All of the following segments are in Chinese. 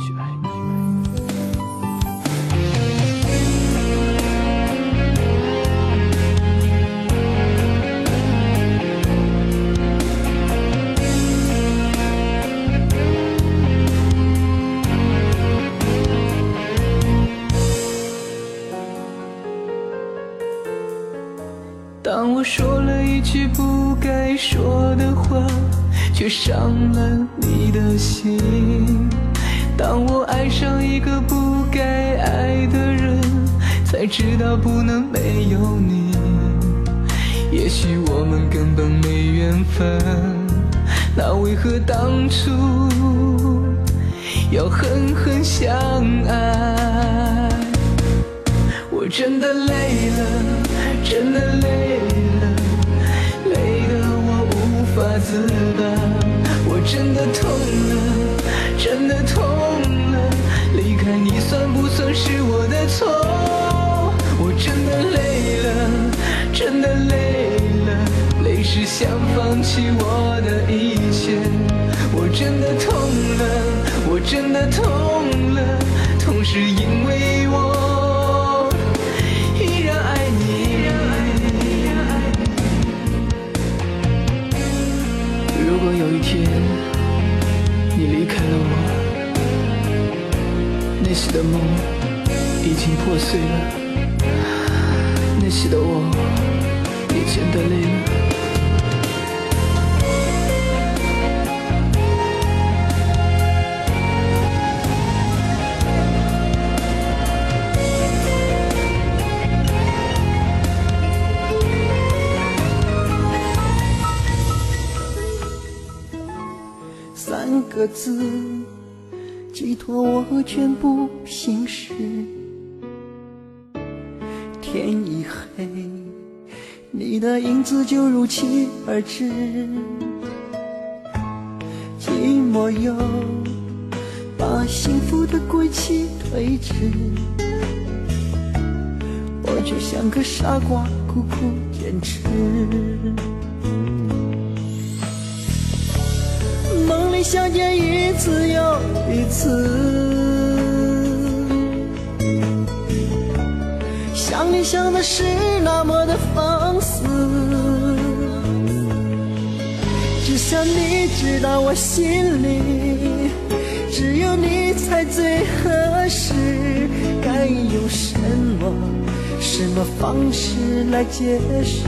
去爱你。当我说了一句不该说的话，却伤了你的心。当我爱上一个不该爱的人，才知道不能没有你。也许我们根本没缘分，那为何当初要狠狠相爱？我真的累了，真的累了，累得我无法自拔。我真的痛了，是我的错？我真的累了，真的累了，累是想放弃我的一切。我真的痛了，我真的痛了，痛是因为我。依然爱你。如果有一天你离开了我，那时的梦经破碎了，那时的我也真的累了。三个字，寄托我全部就如期而至。寂寞又把幸福的归期推迟，我却像个傻瓜，苦苦坚持。梦里相见一次又一次，想你想的是那么的放肆，只想你知道我心里只有你才最合适。该用什么什么方式来解释？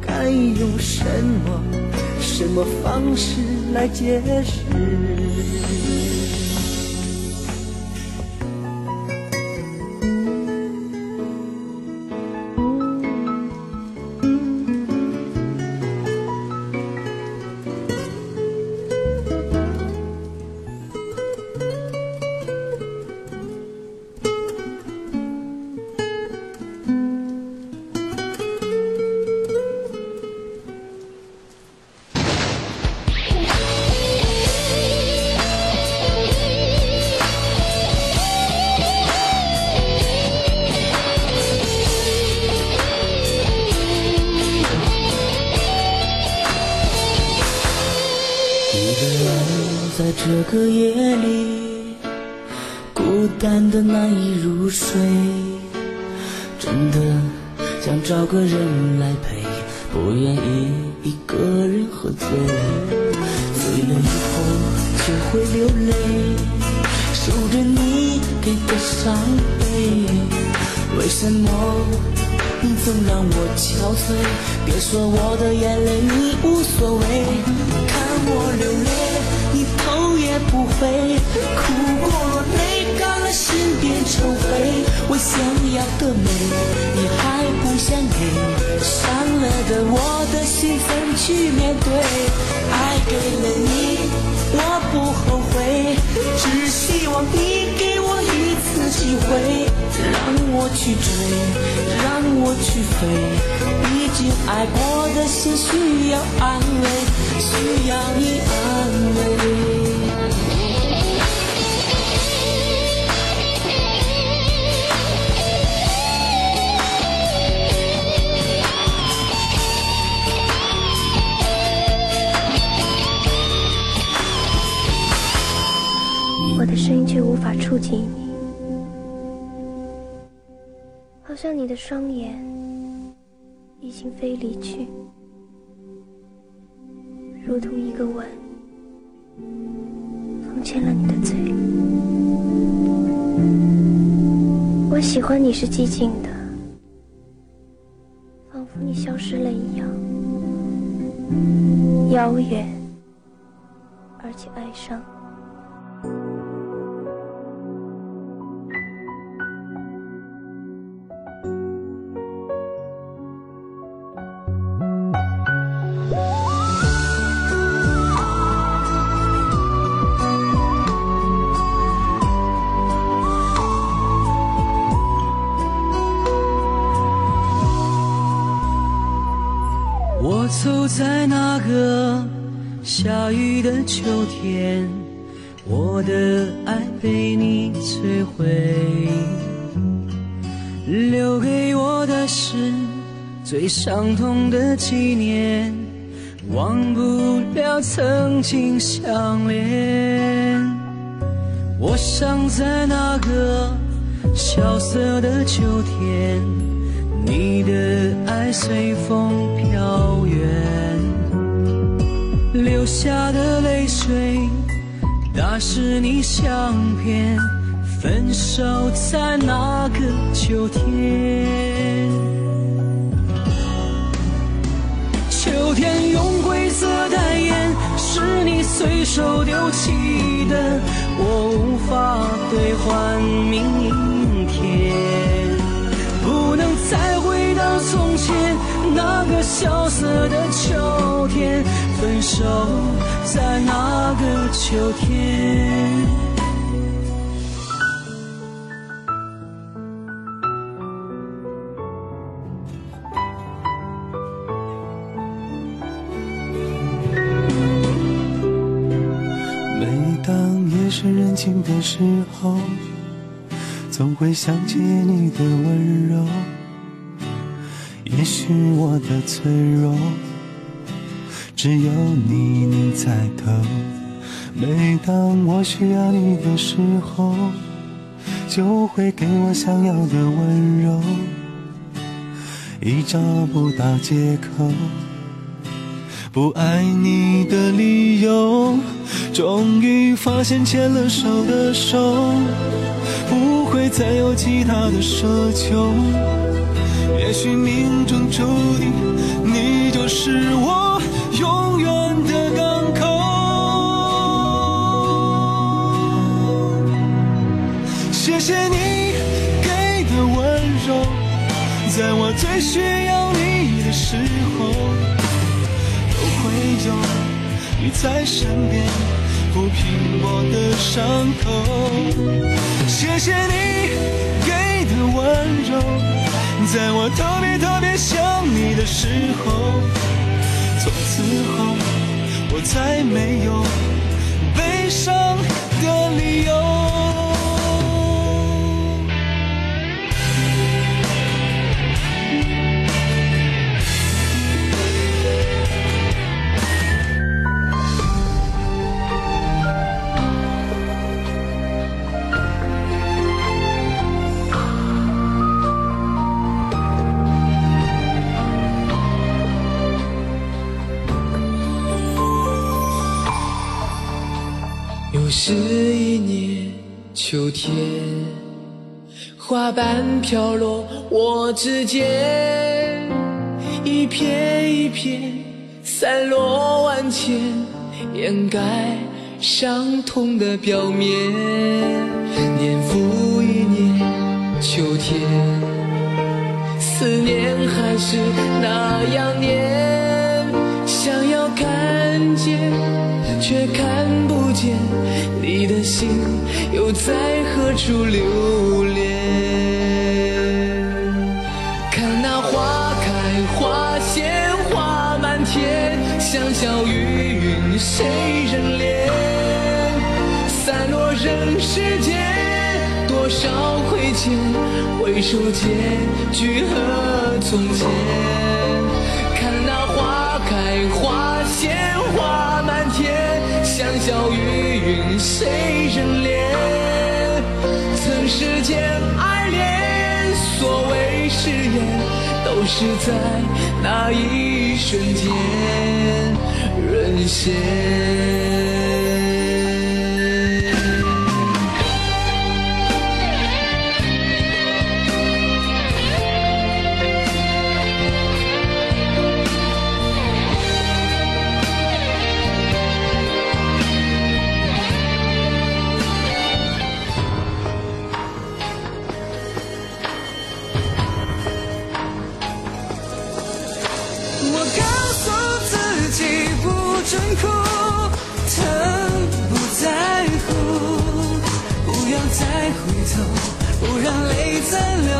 该用什么？什么方式来解释？我喜欢你是寂静的，仿佛你消失了一样，遥远而且哀伤。秋天，我的爱被你摧毁，留给我的是最伤痛的纪念，忘不了曾经相恋。我想在那个萧瑟的秋天，你的爱随风飘远，流下的泪水打湿你相片，分手在那个秋天。秋天用灰色代言，是你随手丢弃的，我无法兑换明天，不能再回到从前那个萧瑟的秋天，分手在那个秋天。每当夜深人静的时候，总会想起你的温柔。也许我的脆弱，只有你能猜透。每当我需要你的时候，就会给我想要的温柔，已找不到借口。不爱你的理由，终于发现牵了手的手，不会再有其他的奢求。也许命中注定，需要你的时候。都会有你在身边抚平我的伤口。谢谢你给的温柔，在我特别特别想你的时候。从此后，我再没有悲伤的理由。是一年秋天，花瓣飘落我指尖，一片一片散落万千，掩盖伤痛的表面。年复一年秋天，思念还是那样念，心又在何处留恋。看那花开花谢花满天，香消玉殒谁人怜？散落人世间，多少亏欠，回首结局何从前？看那花开花谢花满天。香消玉云随人怜，曾世间爱恋，所谓誓言，都是在那一瞬间沦陷。真哭疼。不在乎不要再回头不让泪再流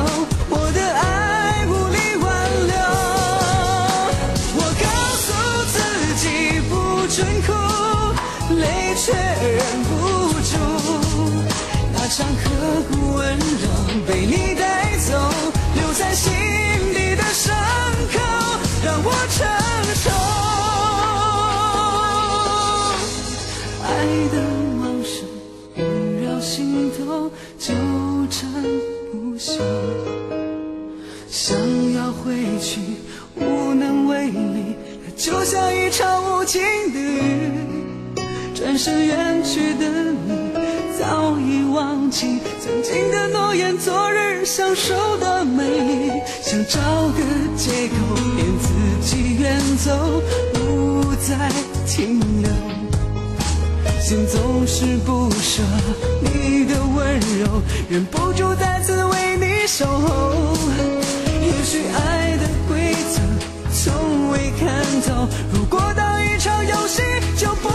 我的爱无力挽留我告诉自己不准哭泪却忍不住。那场刻骨温柔被你带走留在心。是远去的你，早已忘记曾经的诺言，昨日相守的美，想找个借口骗自己远走，不再停留。心总是不舍你的温柔，忍不住再次为你守候。也许爱的规则从未看透，如果当一场游戏，就不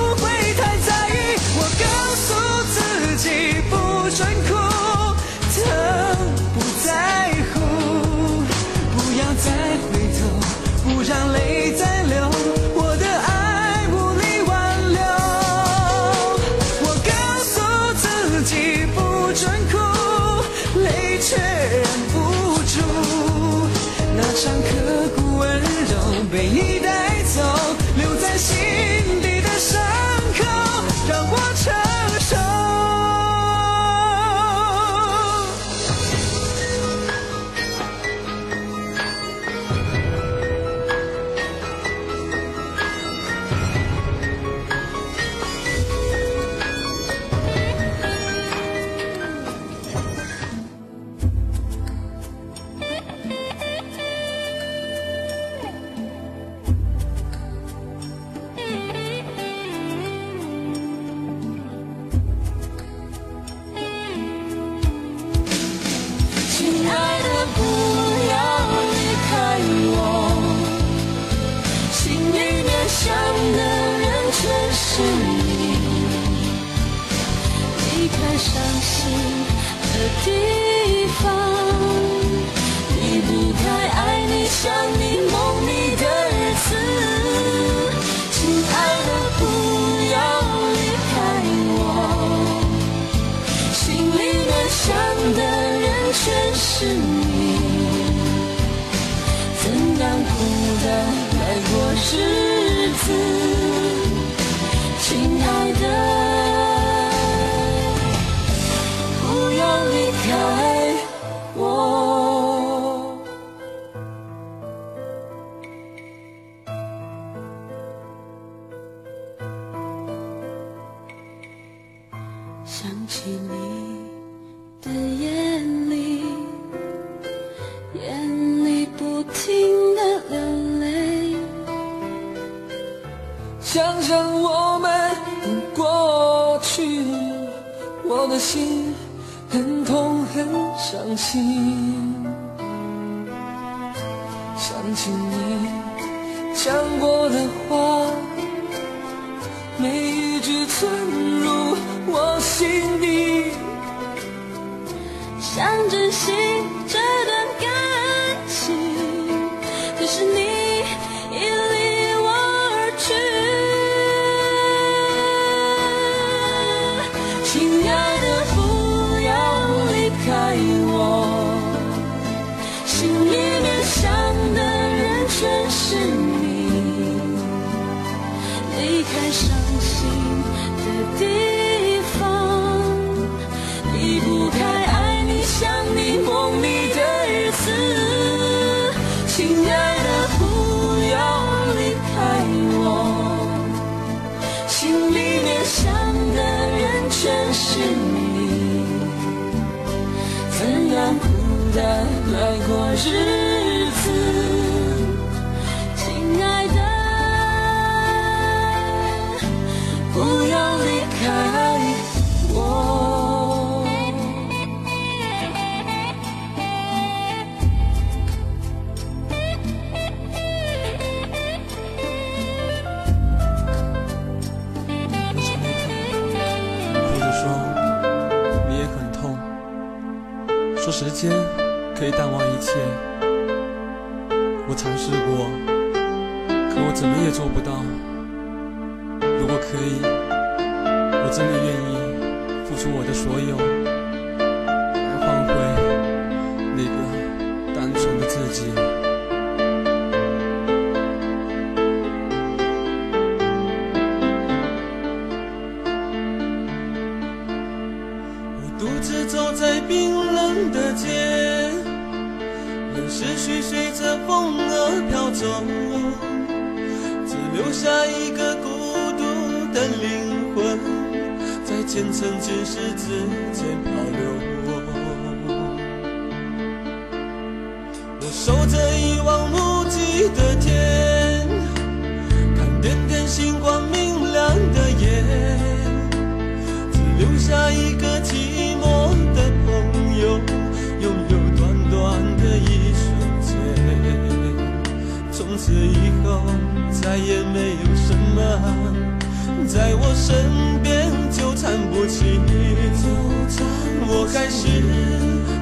可以淡忘一切。我尝试过，可我怎么也做不到。如果可以，我真的愿意付出我的所有，来换回那个单纯的自己。前尘今世之间漂流。我守着一望无际的天，看点点星光明亮的夜。只留下一个寂寞的朋友，拥有短短的一瞬间。从此以后，再也没有什么我还是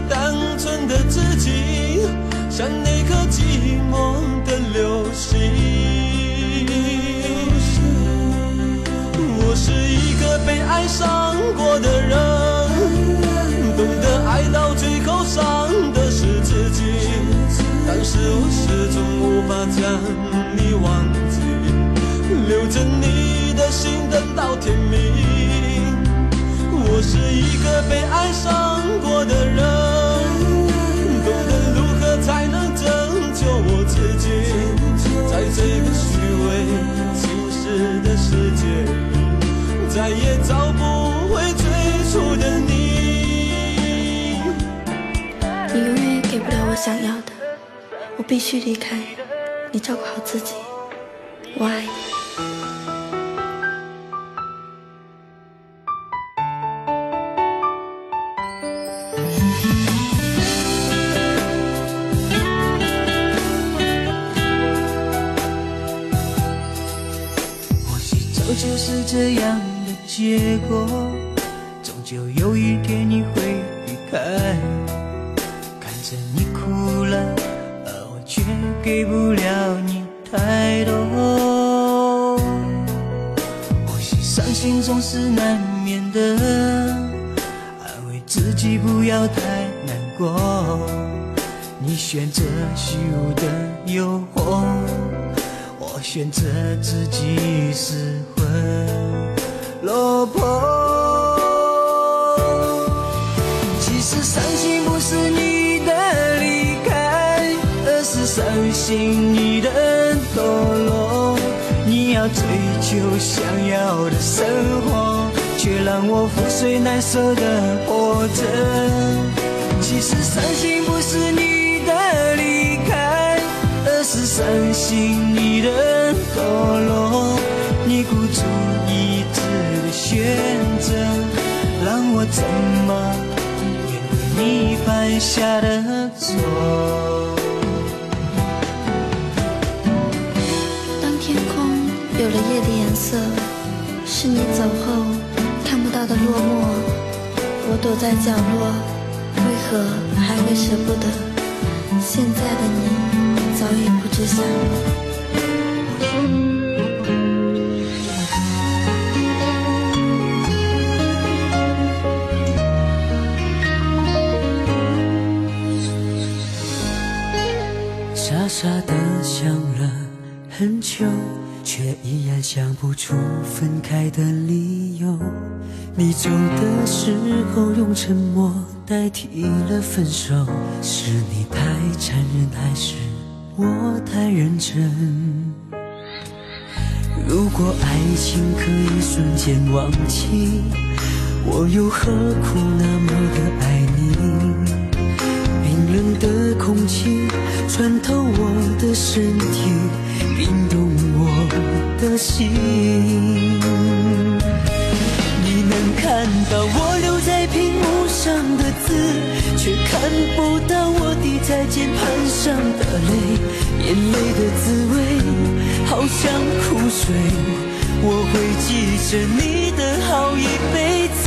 单纯的自己，像那颗寂寞的流星。我是一个被爱上过的人，懂得爱到最后伤的是自己，但是我始终无法将你忘记，留着你的心等到天明。我是一个被爱上过的人，懂得如何才能拯救我自己，在这个虚伪侵蚀的世界里，再也找不回最初的你。你永远也给不了我想要的，我必须离开。你照顾好自己，心总是难免的，安慰自己不要太难过。你选择虚无的诱惑。我选择自己失魂落魄。其实伤心不是你的离开，而是伤心你的堕落。要追求想要的生活，却让我覆水难收的活着。其实伤心不是你的离开。而是伤心你的堕落，你孤注一掷的选择，让我怎么面对你犯下的错？有了夜的颜色，是你走后看不到的落寞。我躲在角落，为何还会舍不得？现在的你早已不知下落。傻傻的想了很久，却依然想不出分开的理由。你走的时候用沉默代替了分手，是你太残忍，还是我太认真？如果爱情可以瞬间忘记，我又何苦那么的爱你？冰冷的空气穿透我的身体，冰冻我的心。你能看到我留在屏幕上的字，却看不到我滴在键盘上的泪。眼泪的滋味好像苦水，我会记着你的好一辈子，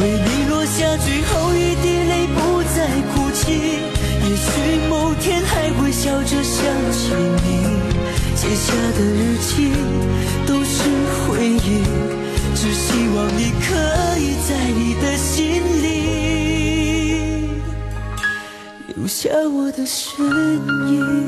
为你落下最后一滴泪，不再哭泣。也许某天还会笑着想起你，写下的日记都是回忆，只希望你可以在你的心里留下我的身影。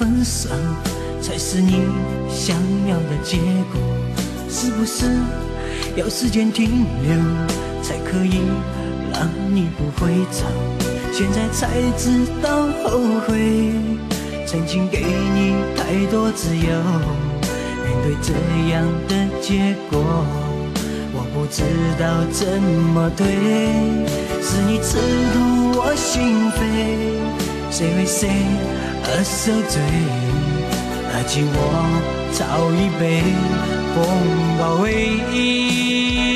分手才是你想要的结果？是不是要时间停留才可以让你不会走？现在才知道后悔，曾经给你太多自由，面对这样的结果，我不知道怎么对，是你刺痛我心扉。谁为谁而受罪？而今我早已被风包围。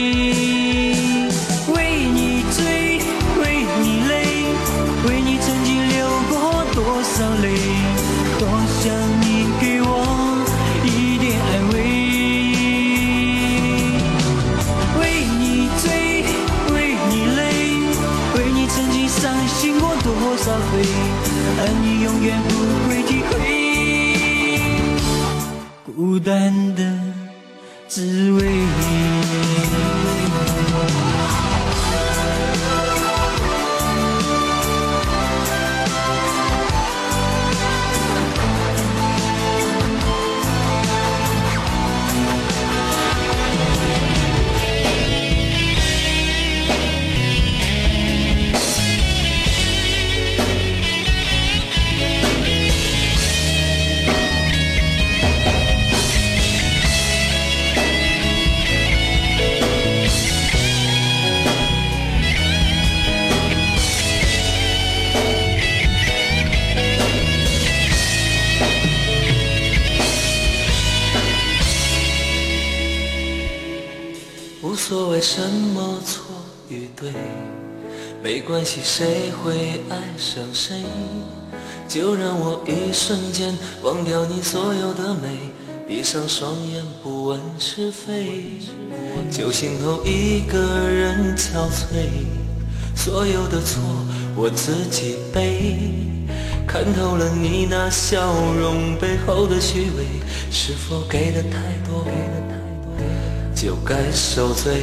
瞬间忘掉你所有的美，闭上双眼不问是非，酒醒后一个人憔悴，所有的错我自己背。看透了你那笑容背后的虚伪，是否给的太多，就该受罪。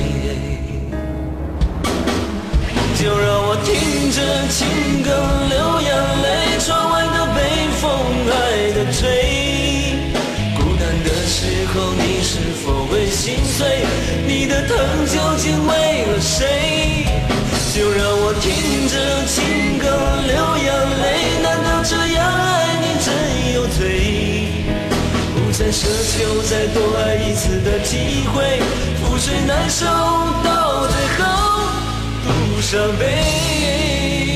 就让我听着情歌流眼泪，窗外的吹。孤单的时候你是否会心碎？你的疼究竟为了谁？就让我听着情歌流眼泪，难道这样爱你真有罪？不再奢求再多爱一次的机会，覆水难收，到最后独伤悲。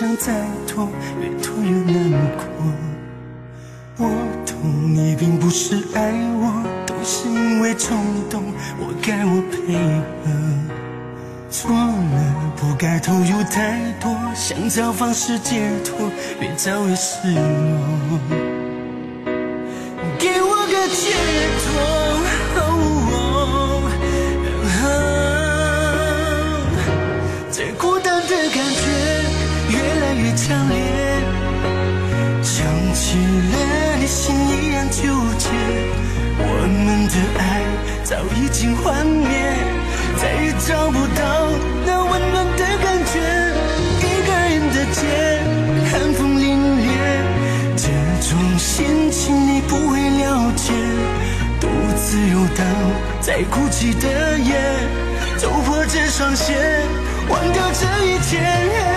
想再拖，越拖越难过。我懂你并不是爱我，都是因为冲动，我该我配合。错了，不该投入太多，想找方式解脱，越找越失落。早已经幻灭，再也找不到那温暖的感觉。一个人的街，寒风凛冽，这种心情你不会了解。独自游荡在孤寂的夜，走破这双鞋。忘掉这一切。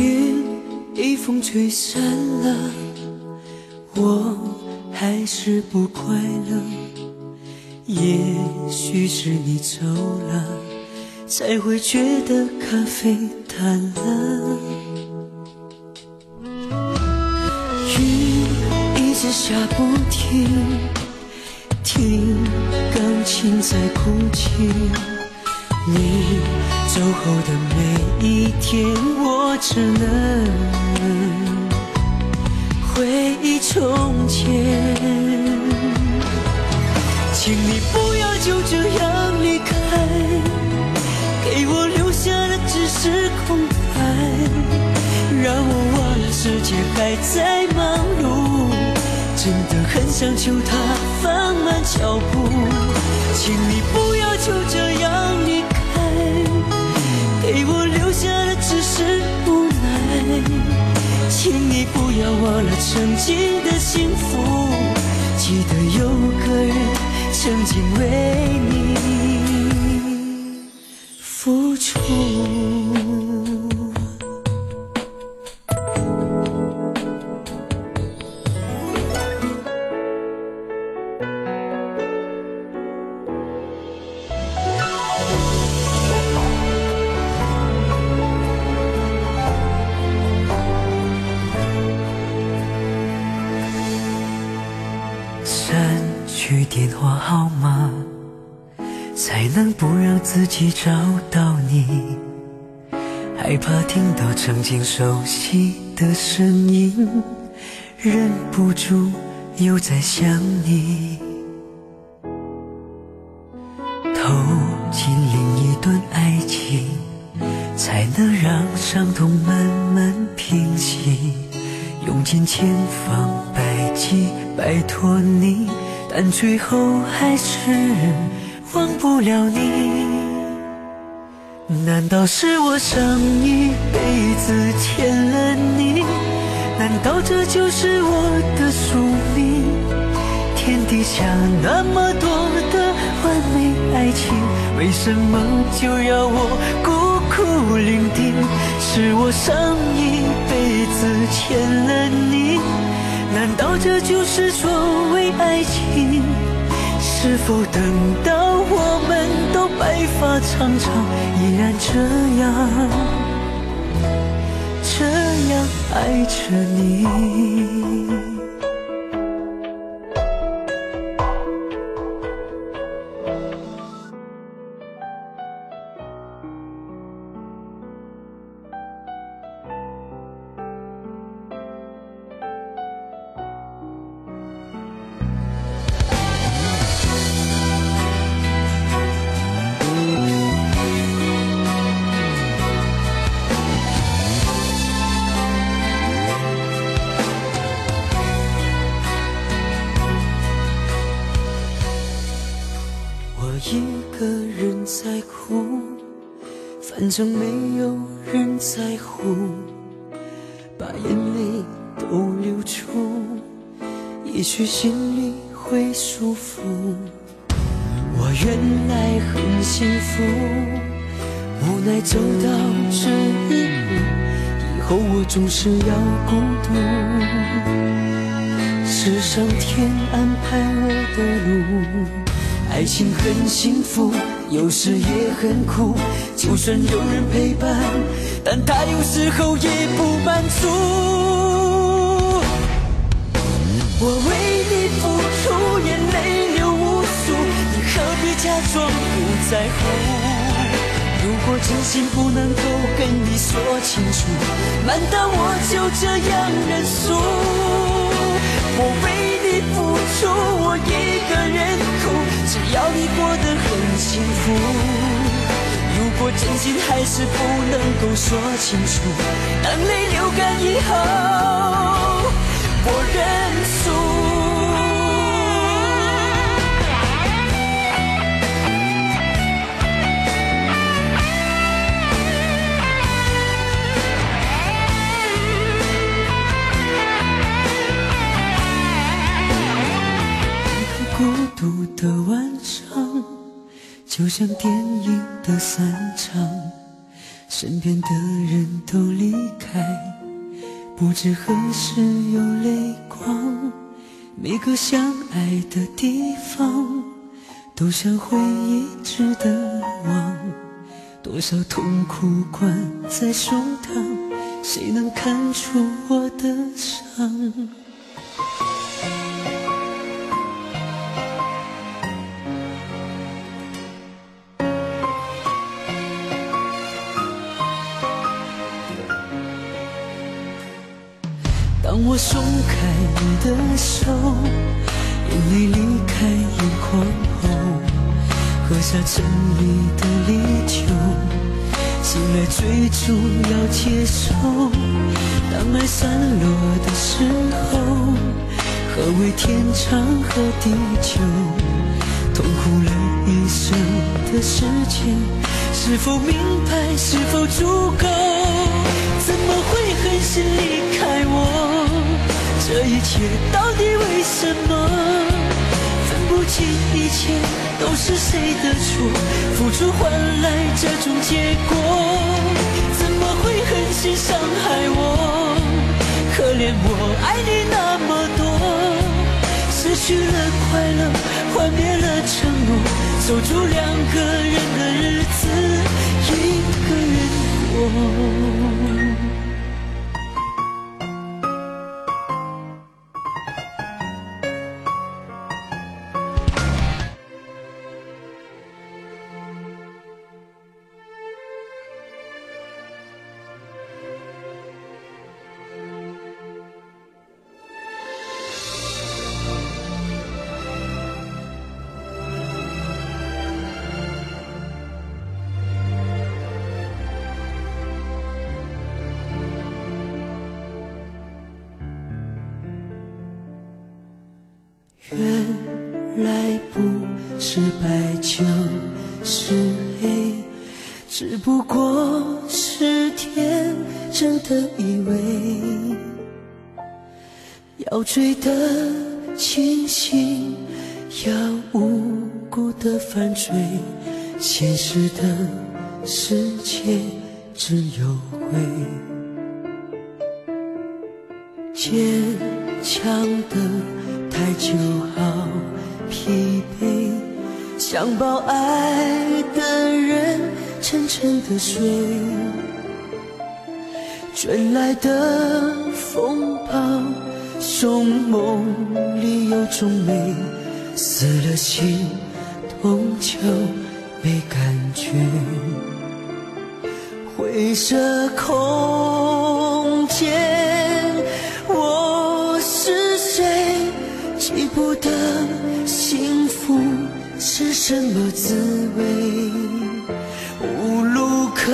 云一风吹散了，我还是不快乐。也许是你走了，才会觉得咖啡淡了。雨一直下不停，听钢琴在哭泣。你走后的每一天，我只能回忆从前。请你不要就这样离开，给我留下的只是空白，让我忘了世界还在忙碌。真的很想求他放慢脚步，请你不要就这样离开，给我留下的只是无奈。请你不要忘了曾经的幸福，记得有个人曾经为你付出。曾经熟悉的声音，忍不住又在想你。投进另一段爱情，才能让伤痛慢慢平息，用尽千方百计摆脱你，但最后还是忘不了你。难道是我上一辈子欠了你？难道这就是我的宿命？天底下那么多的完美爱情，为什么就要我孤苦伶仃？是我上一辈子欠了你，难道这就是所谓爱情？是否等到白发苍苍，依然这样这样爱着你？没有人在乎，把眼泪都流出，也许心里会舒服。我原来很幸福，无奈走到这一步，以后我总是要孤独。是上天安排我的路，爱情很幸福。有时也很苦，就算有人陪伴，但他有时候也不满足。我为你付出，眼泪流无数，你何必假装不在乎？如果真心不能够跟你说清楚，难道我就这样认输？我为你付出，我一个人哭。只要你过得很幸福，我真心还是不能够说清楚，当泪流干以后，我认输。孤独的晚，就像电影的散场，身边的人都离开，不知何时有泪光。每个相爱的地方，都像回忆值得忘。多少痛苦关在胸膛，谁能看出我的下城里的烈酒，醒来最终要接受。当爱散落的时候，何谓天长和地久？痛苦了一生的时间，是否明白？是否足够？怎么会狠心离开我？这一切到底为什么？分不清一切都是谁的错，付出换来这种结果，怎么会狠心伤害我？可怜我爱你那么多，失去了快乐，幻灭了承诺，守住两个人的日子，一个人过。实的世界只有灰。坚强的太久，好疲惫，想抱爱的人沉沉的睡。卷来的风暴，凶梦里有种美，死了心痛就没感觉。灰色空间，我是谁？记不得幸福是什么滋味，无路可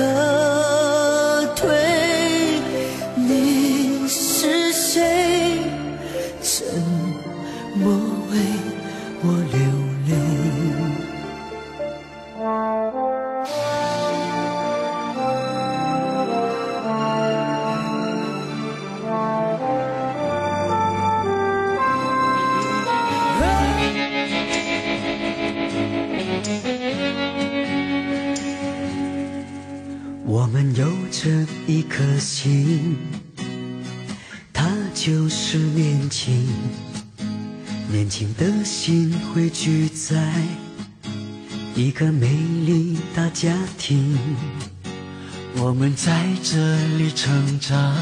成长，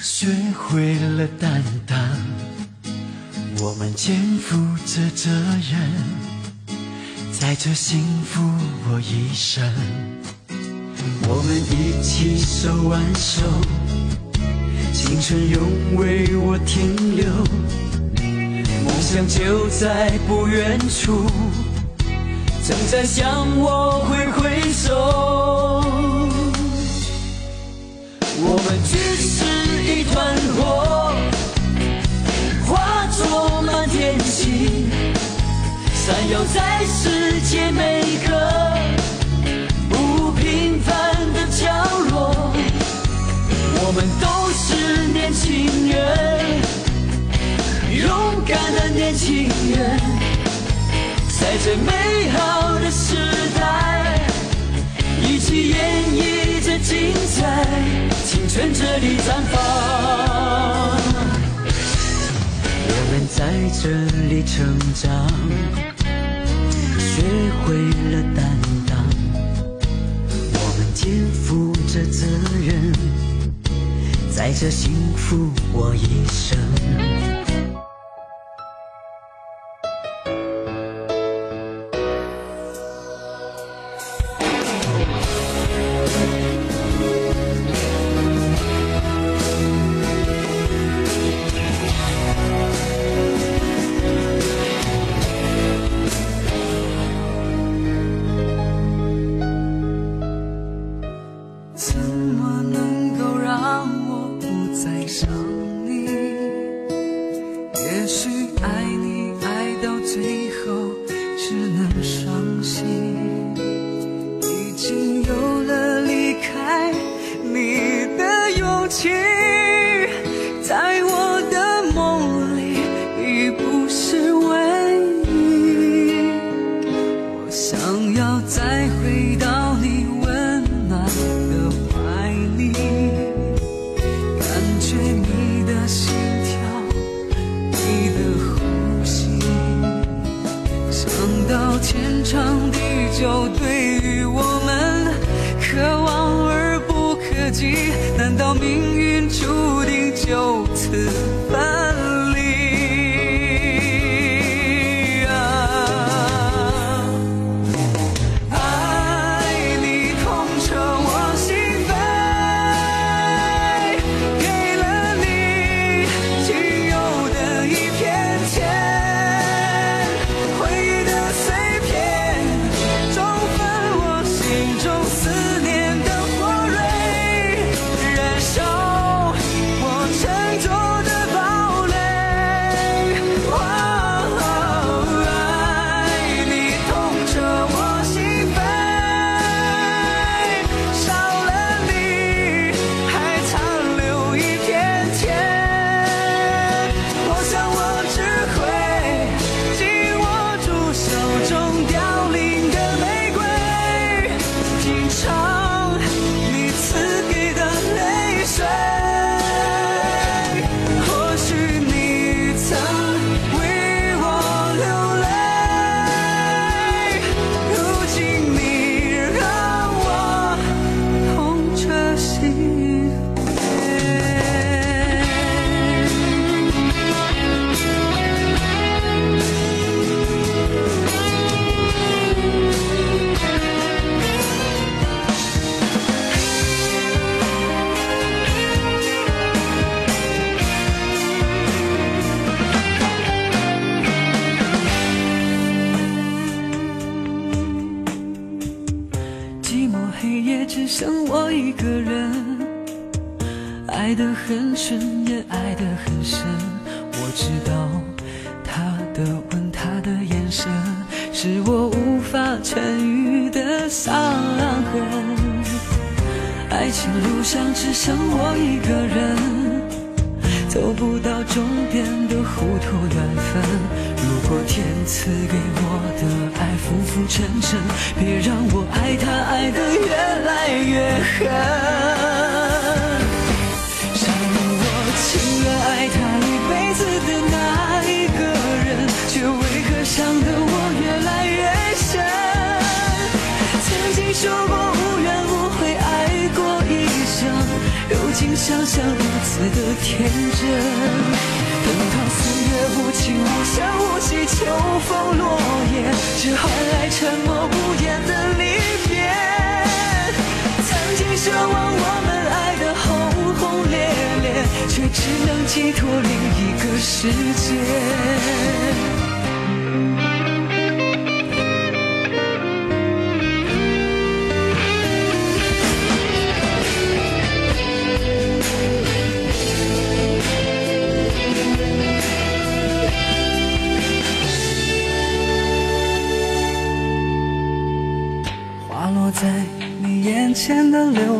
学会了担当。我们肩负着责任，在这幸福我一生。我们一起手挽手，青春永为我停留，梦想就在不远处，正在向我挥挥手。我们只是一团火，化作满天星，闪耀在世界每个。不平凡的角落，我们都是年轻人，勇敢的年轻人，在这美好的时代，一起演绎精彩，青春这里绽放。我们在这里成长，学会了担当。我们肩负着责任，在这幸福我一生。黑夜只剩我一个人，爱得很深，也爱得很深。我知道他的吻，他的眼神，是我无法痊愈的伤痕。爱情路上只剩我一个人，走不到终点的糊涂缘分。如果天赐给我的爱浮浮沉沉，别让我爱他爱得越来越狠。让我情愿爱他一辈子的想象如此的天真。等到岁月无情无声无息，秋风落叶，只换来沉默无言的离别。曾经奢望我们爱得轰轰烈烈，却只能寄托另一个世界。前的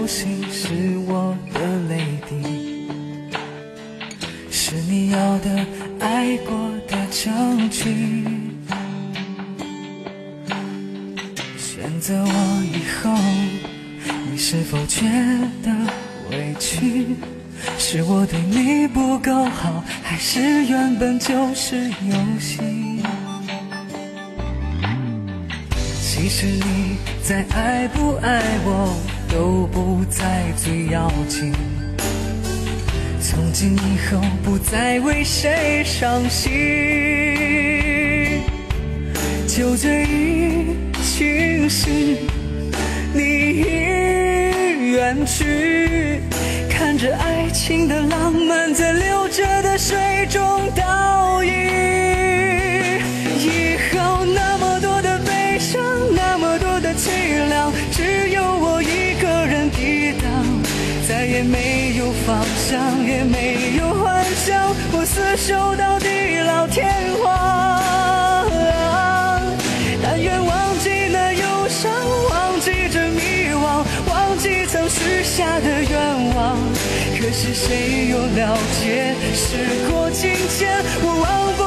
要紧，从今以后不再为谁伤心，就这一情事，你已远去，看着爱情的浪漫在流着的水中倒影。守到地老天荒。但愿忘记那忧伤，忘记这迷惘，忘记曾许下的愿望。可是谁又了解，时过境迁，我忘不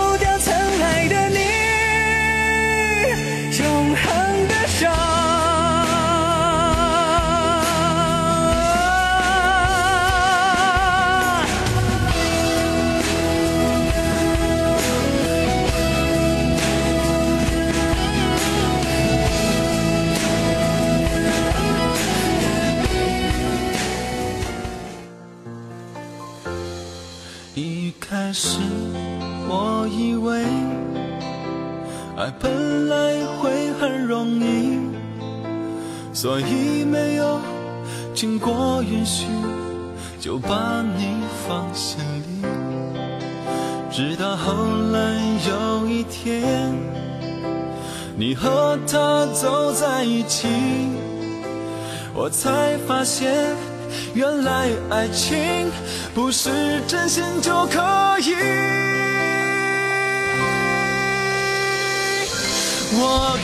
是我以为爱本来会很容易，所以没有经过允许就把你放心里。直到后来有一天，你和他走在一起，我才发现。原来爱情不是真心就可以。我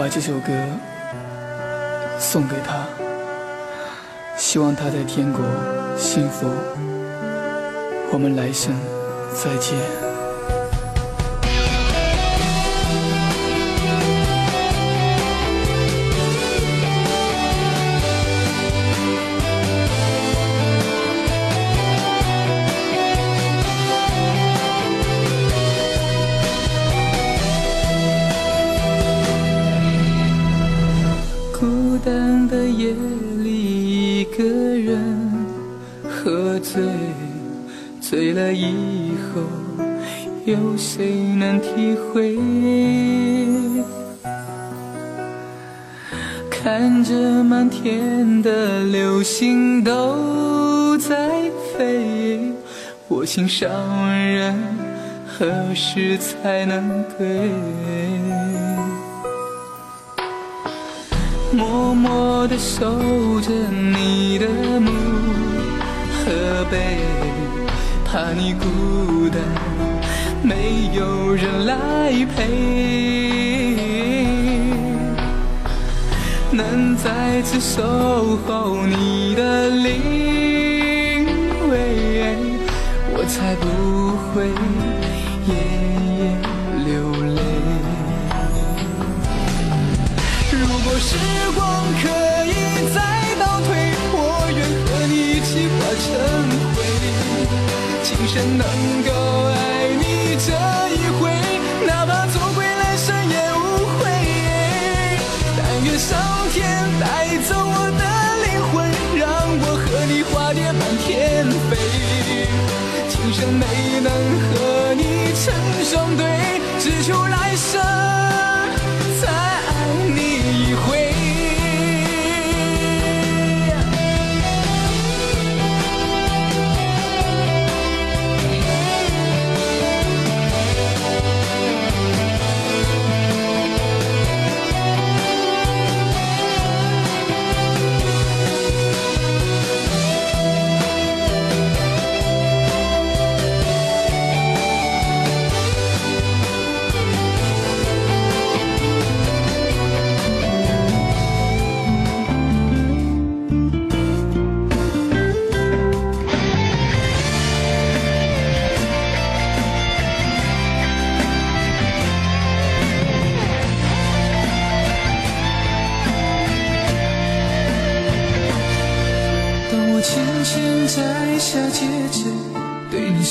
把这首歌送给他。希望他在天国幸福，我们来生再见。夜里一个人喝醉，醉了以后，有谁能体会？看着满天的流星都在飞，我心上人何时才能归？默默地守着你的墓和碑，怕你孤单，没有人来陪。能再次守候你的灵位，我才不会真的。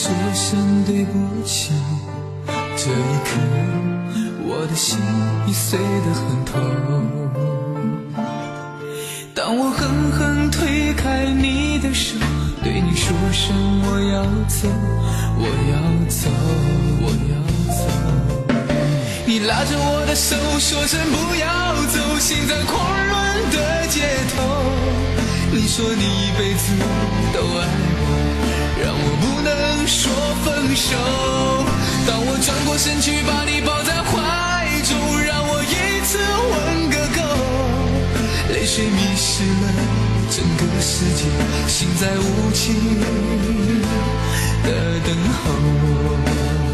说声对不起，这一刻我的心已碎得很痛。当我狠狠推开你的手，对你说声我要走，我要走，我要走。你拉着我的手，说声不要走，心在狂乱的街头。你说你一辈子都爱我，让我不能说分手。当我转过身去把你抱在怀中，让我一次吻个够。泪水迷失了整个世界，心在无情的等候。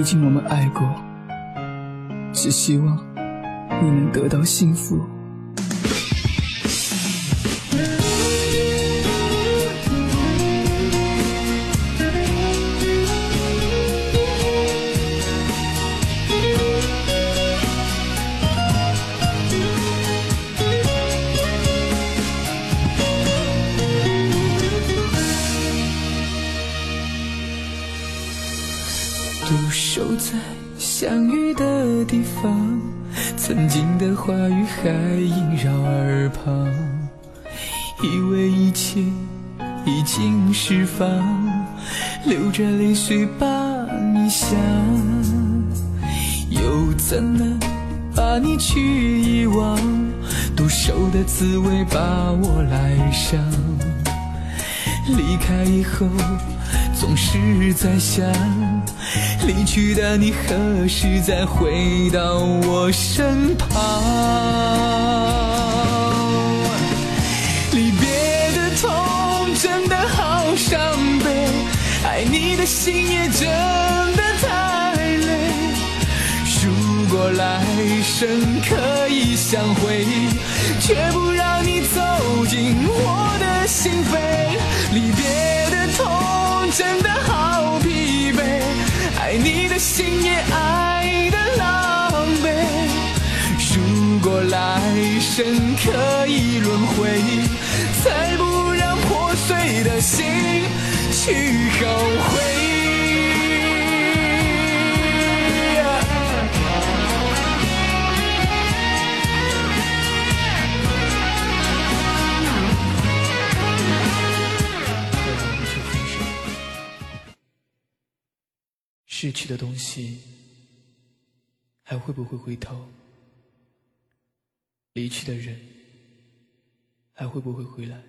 毕竟我们爱过，只希望你能得到幸福。地方，曾经的话语还萦绕耳旁，以为一切已经释放，流着泪水把你想，又怎能把你去遗忘？独守的滋味把我来伤。离开以后，总是在想，离去的你何时再回到我身旁？离别的痛真的好伤悲，爱你的心也真的太累。如果来生可以相会，却不让你走进我的心扉。离别的痛真的好，爱你的心也爱的狼狈。如果来生可以轮回，才不让破碎的心去后悔。逝去的东西还会不会回头？离去的人还会不会回来？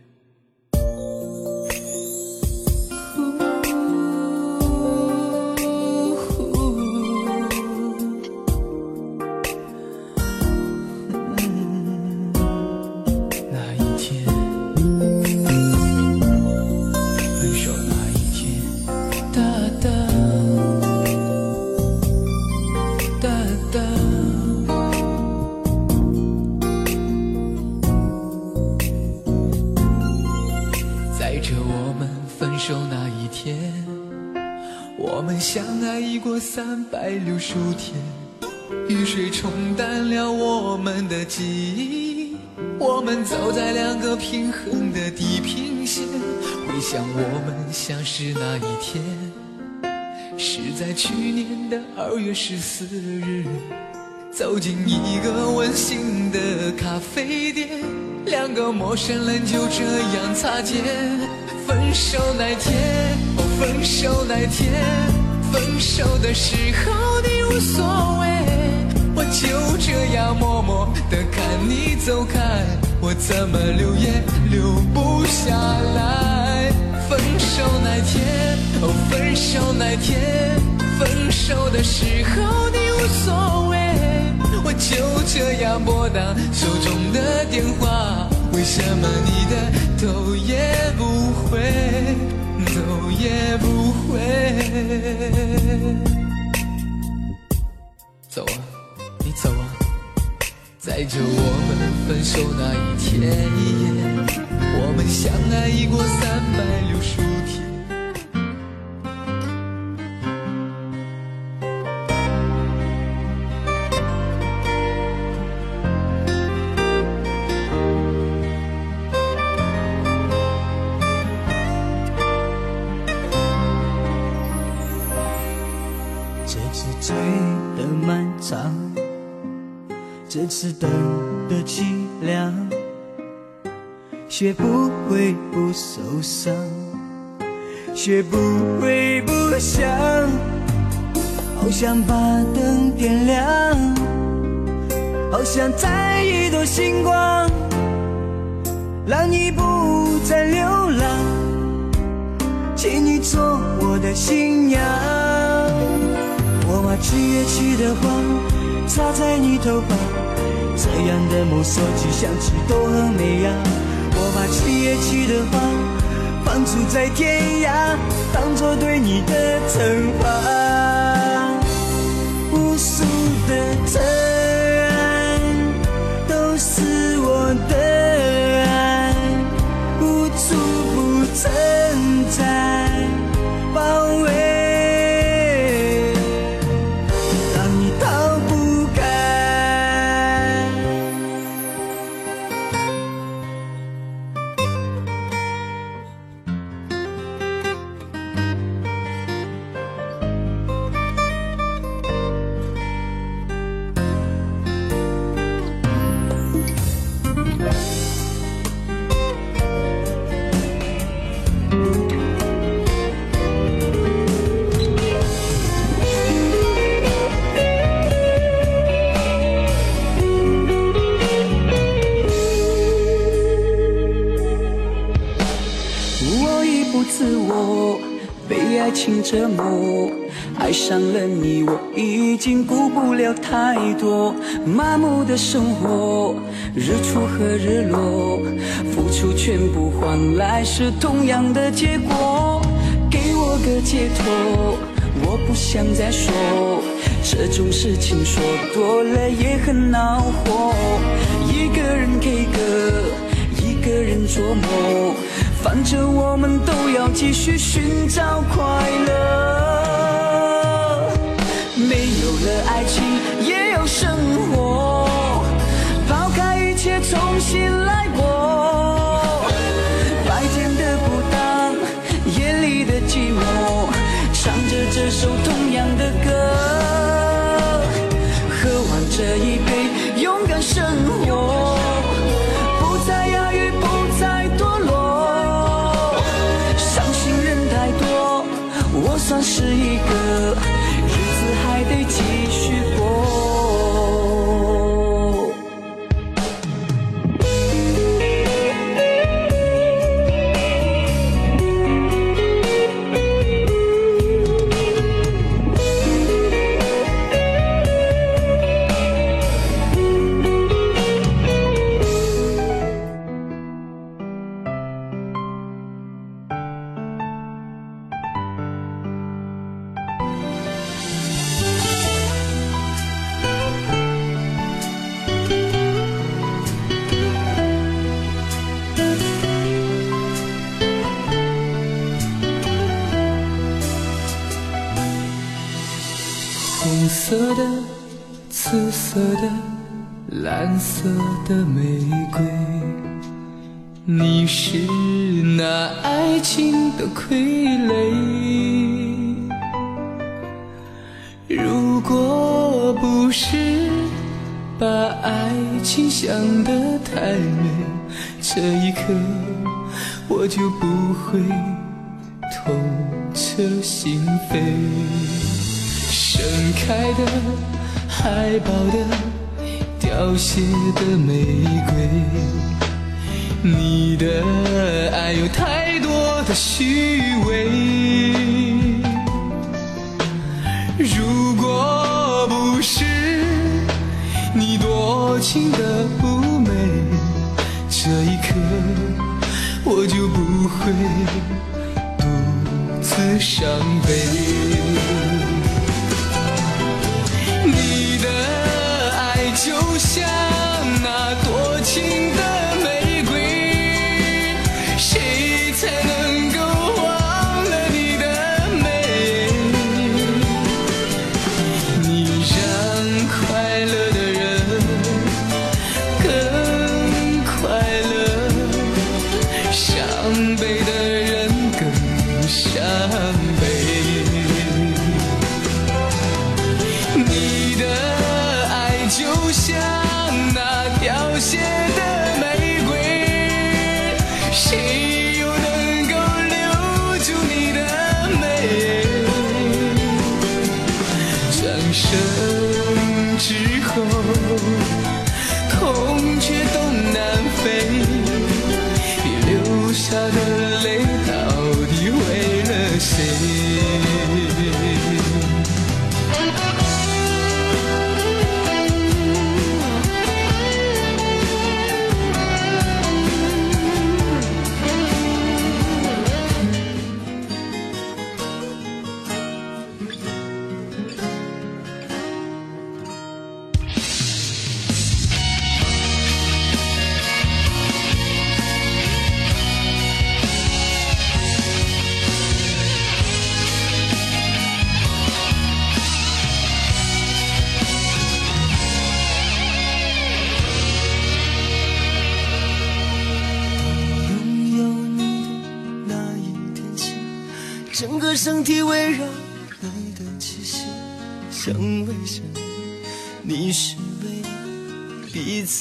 过三百六十五天，雨水冲淡了我们的记忆。我们走在两个平衡的地平线，回想我们相识那一天，是在去年的二月十四日。走进一个温馨的咖啡店，两个陌生人就这样擦肩。分手那天，哦，分手那天。分手的时候你无所谓，我就这样默默的看你走开，我怎么留也留不下来。分手那天，哦，分手那天，分手的时候你无所谓，我就这样拨打手中的电话，为什么你的头也不回？走也不回。走啊，你走啊，在这我们分手那一天，我们相爱已过三百六十五天。是等的凄凉，学不会不受伤，学不会不想，好想把灯点亮，好想再一朵星光，让你不再流浪，请你做我的新娘。我把七月七的花插在你头发。这样的梦说起想起都很美呀，我把七月七的花放逐在天涯，当作对你的惩罚。无数的真爱都是我的折磨，爱上了你，我已经顾不了太多。麻木的生活，日出和日落，付出全部换来是同样的结果。给我个解脱，我不想再说这种事情，说多了也很恼火。一个人 K 歌，一个人做梦。反正我们都要继续寻找快乐没有了爱情也有生活抛开一切重新来过。白天的孤单夜里的寂寞唱着这首的傀儡。如果不是把爱情想得太美，这一刻我就不会痛彻心扉。盛开的、海报的、凋谢的玫瑰，你的爱有太多的虚伪。如果不是你多情的妩媚，这一刻我就不会独自伤悲。你的爱就像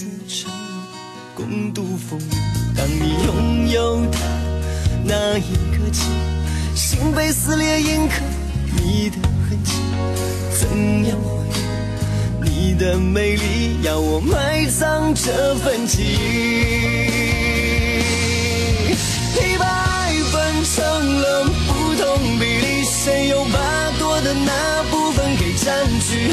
此承诺，共度风雨。当你拥有它那一刻起，心被撕裂，印刻你的痕迹，怎样回忆？你的美丽要我埋葬这份记忆。一百分成了不同比例，谁又把多的那部分给占据？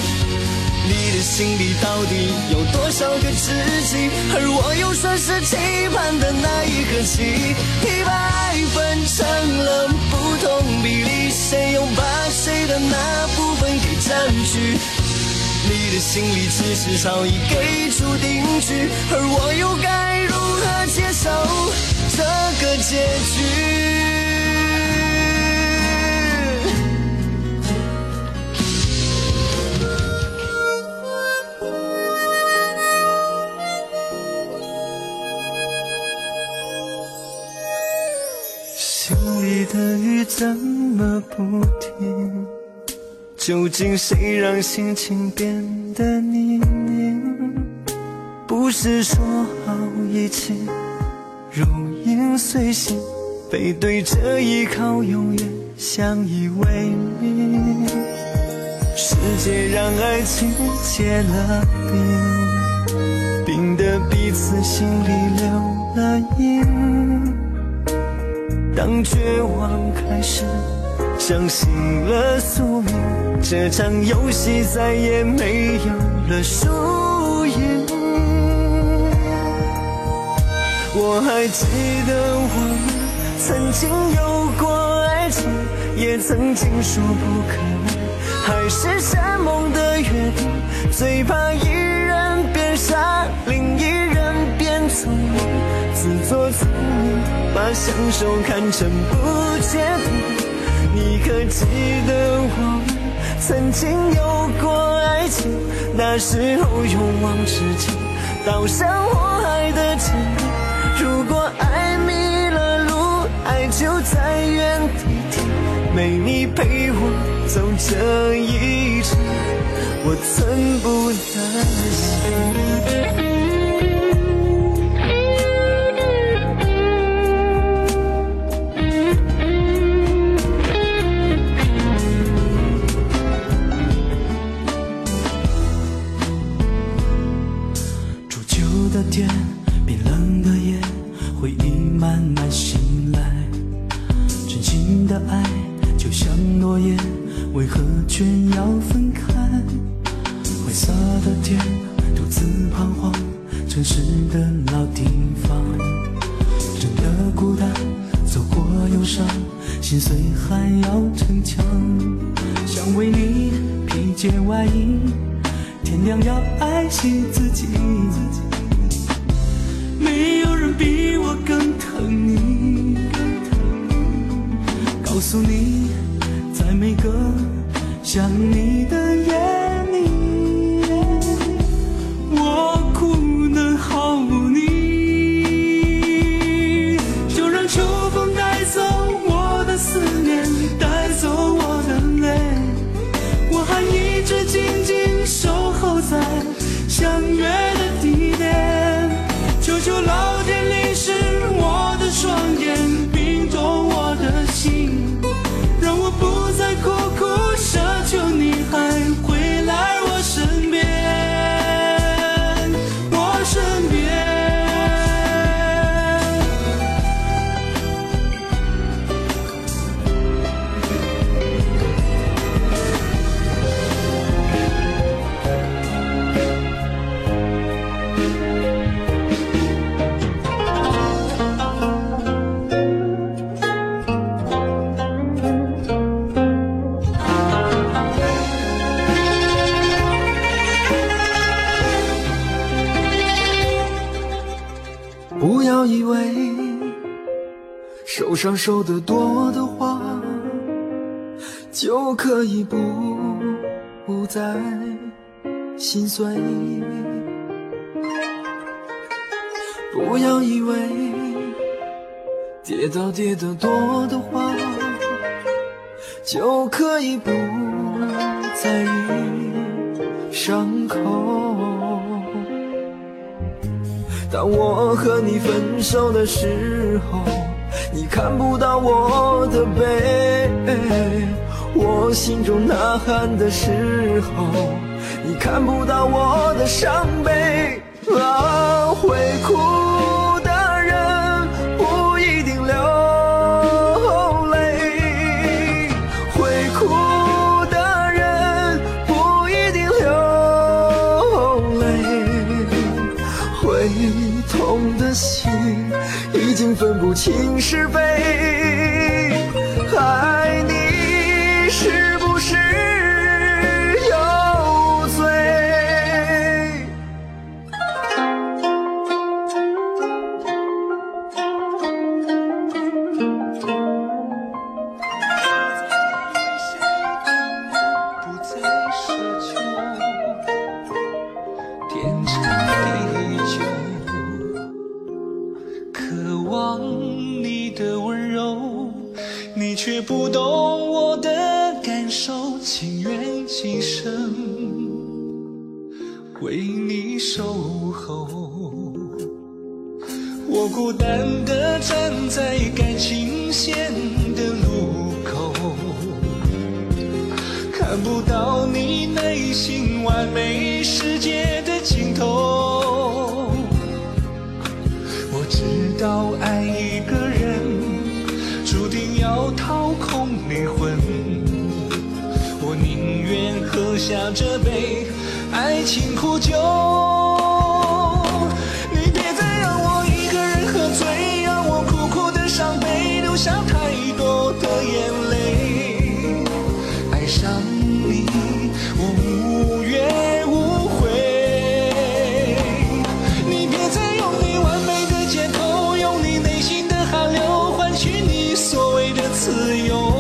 你的心里到底有多少个知己？而我又算是期盼的那一颗棋。一百分成了不同比例，谁又把谁的那部分给占据？你的心里只是早已给出定局，而我又该如何接受这个结局？怎么不停？究竟谁让心情变得泥泞？不是说好一起如影随形，背对着依靠，永远相依为命。世界让爱情结了冰，冰的彼此心里留了印。当绝望开始，相信了宿命，这场游戏再也没有了输赢。我还记得我们曾经有过爱情，也曾经说不可能。海誓山盟的约定，最怕一人变傻，另一人变聪明，自作聪明，把相守看成不确定。你可记得我们曾经有过爱情？那时候勇往直前，刀山火海的坚定。如果爱迷了路，爱就在原地停，没你陪我。走这一程，我寸步难行。心碎还要逞强，想为你披件外衣，天亮要爱惜自己，以为受伤受得多的话，就可以不不再心碎。不要以为跌倒跌得多的话，就可以不在意伤口。当我和你分手的时候，你看不到我的背；我心中呐喊的时候，你看不到我的伤悲。啊，会哭情是非。自由。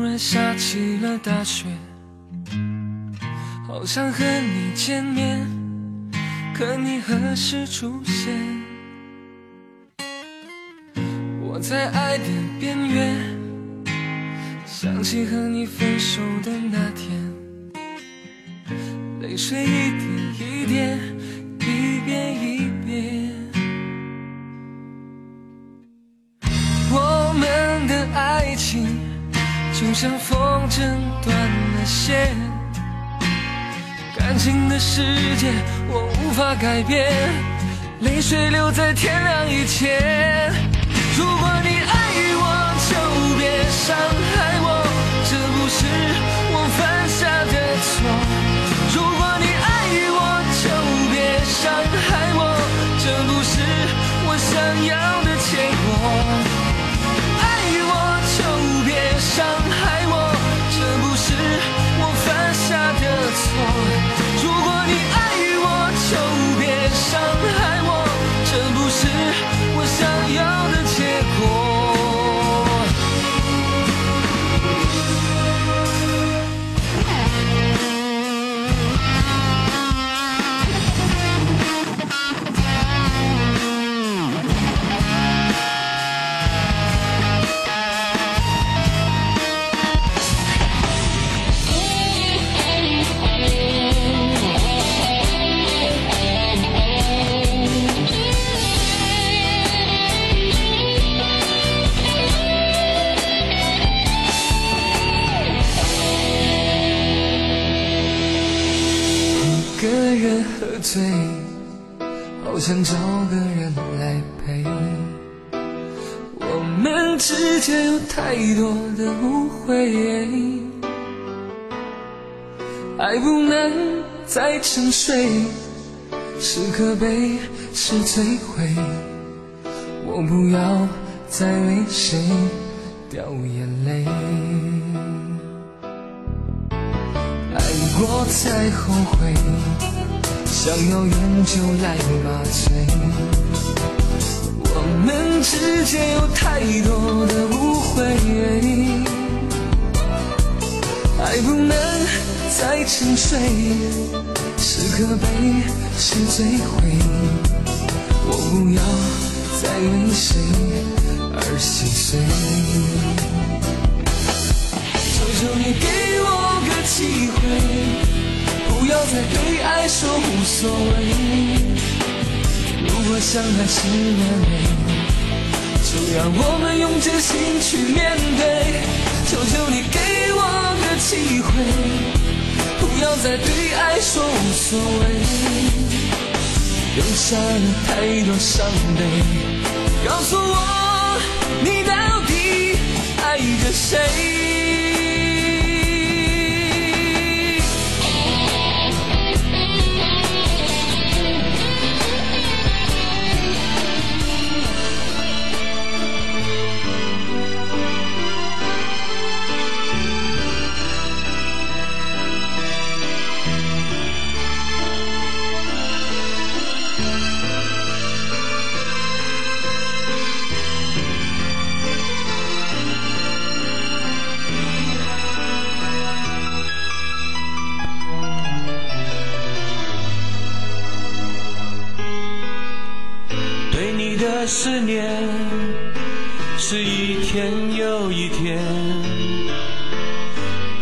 突然下起了大雪好想和你见面可你何时出现？我在爱的边缘想起和你分手的那天泪水一点一点像风筝断了线感情的世界我无法改变泪水留在天亮以前如果你爱我就别伤害我这不是我犯下的错如果你爱我就别伤害醉，好想找个人来陪。我们之间有太多的误会，爱不能再沉睡，是可悲是摧毁。我不要再为谁掉眼泪。爱过才后悔，想要用酒来麻醉。我们之间有太多的误会，爱不能再沉睡，是可悲是摧毁。我不要再为谁而心碎。求求你给我个机会，不要再对爱说无所谓。如果相爱是完美，就让我们用真心去面对。求求你给我个机会，不要再对爱说无所谓。留下了太多伤悲，告诉我你到底爱着谁？的思念是一天又一天，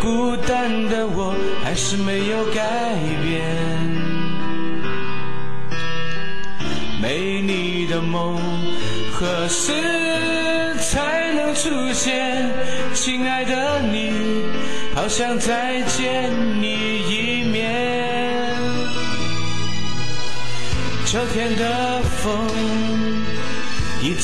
孤单的我还是没有改变。没你的梦何时才能出现？亲爱的你，好想再见你一面。秋天的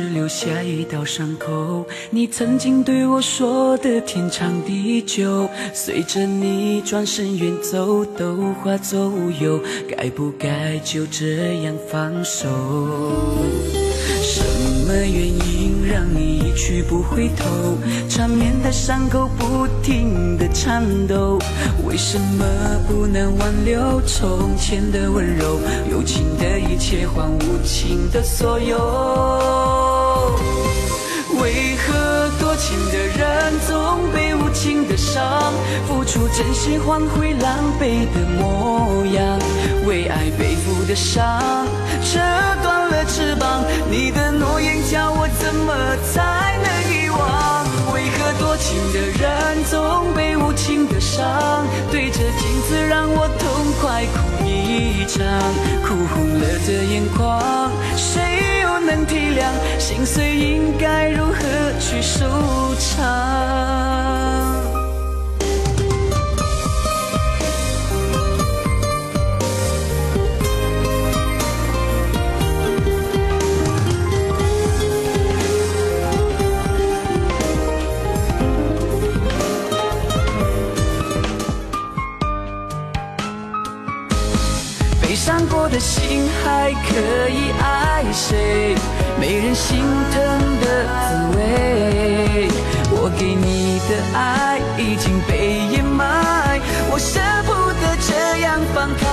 只留下一道伤口。你曾经对我说的天长地久，随着你转身远走，都化作乌有。该不该就这样放手？什么原因让你一去不回头？缠绵的伤口不停的颤抖，为什么不能挽留从前的温柔？有情的一切换无情的所有。情的人总被无情的伤？付出真心换回狼狈的模样，为爱背负的伤，折断了翅膀。你的诺言叫我怎么猜？为何多情的人总被无情的伤？对着镜子让我痛快哭一场，哭红了的眼眶，谁又能体谅，心碎应该如何去收场？的心还可以爱谁？没人心疼的滋味。我给你的爱已经被掩埋，我舍不得这样放开。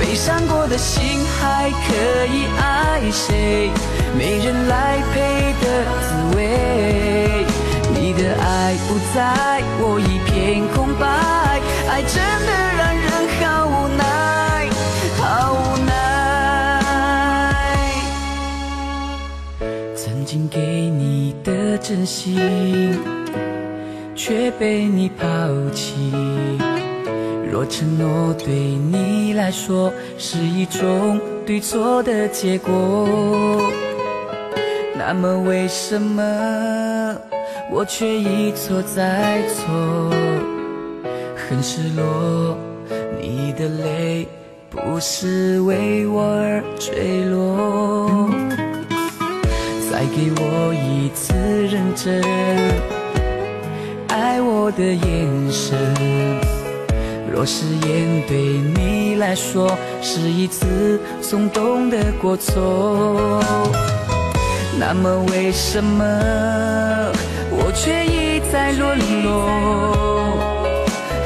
悲伤过的心还可以爱谁？没人来陪的滋味。你的爱不在，我一片空白，爱真的让曾经给你的真心，却被你抛弃。若承诺对你来说是一种对错的结果，那么为什么我却一错再错？很失落，你的泪不是为我而坠落。再给我一次认真爱我的眼神。若誓言对你来说是一次松动的过错，那么为什么我却一再沦落？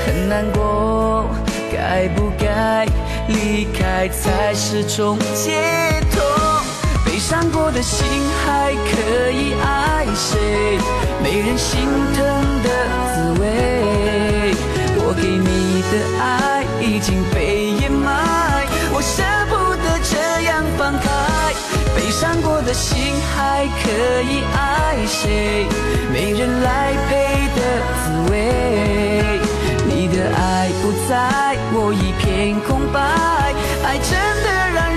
很难过，该不该离开才是种解脱？伤过的心还可以爱谁？没人心疼的滋味。我给你的爱已经被掩埋，我舍不得这样放开。悲伤过的心还可以爱谁？没人来陪的滋味。你的爱不在，我一片空白，爱真的让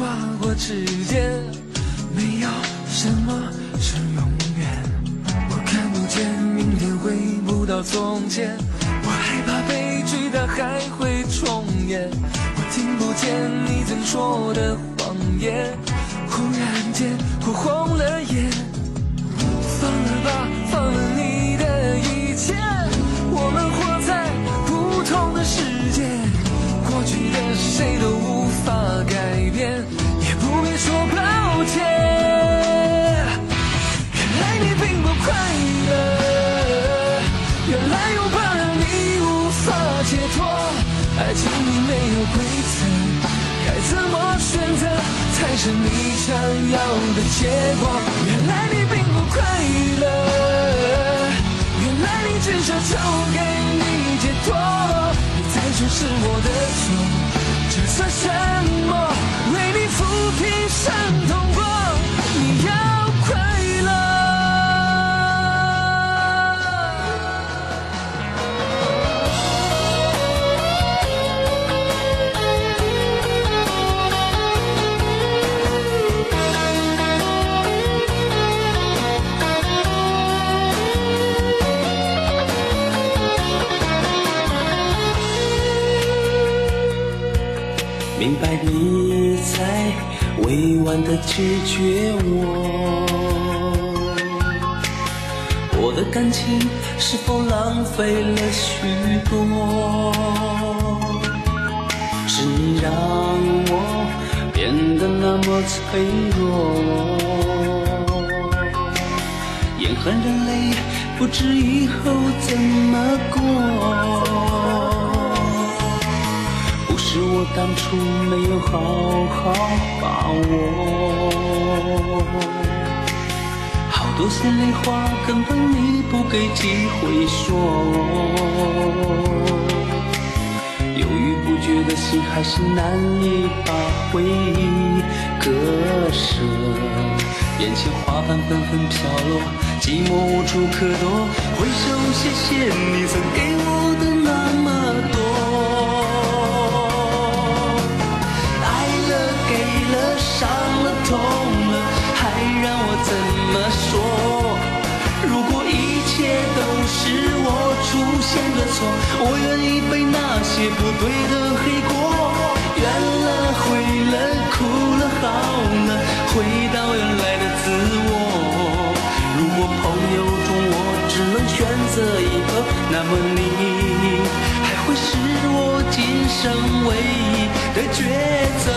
划过指尖，没有什么是永远。我看不见明天，回不到从前，我害怕悲剧它还会重演。我听不见你曾说的谎言，忽然间我红了眼。放了吧，放了你的一切。我们活在不同的世界，过去的谁都无法改变，也不必说抱歉。原来你并不快乐，原来拥抱让你无法解脱。爱情里没有规则，该怎么选择才是你想要的结果？原来你并不快乐，原来你只奢求给你解脱。你再说是我的错，这算什么？为你抚平伤痛过，白你在委婉的拒绝我，我的感情是否浪费了许多？是你让我变得那么脆弱，眼含热泪，不知以后怎么过。当初没有好好把握，好多心里话根本你不给机会说，犹豫不决的心还是难以把回忆割舍，眼前花瓣纷纷飘落，寂寞无处可躲，挥手谢谢你曾给我出现的错，我愿意背那些不对的黑锅。怨了，悔了，哭了，好了，回到原来的自我。如果朋友中我只能选择一个，那么你还会是我今生唯一的抉择。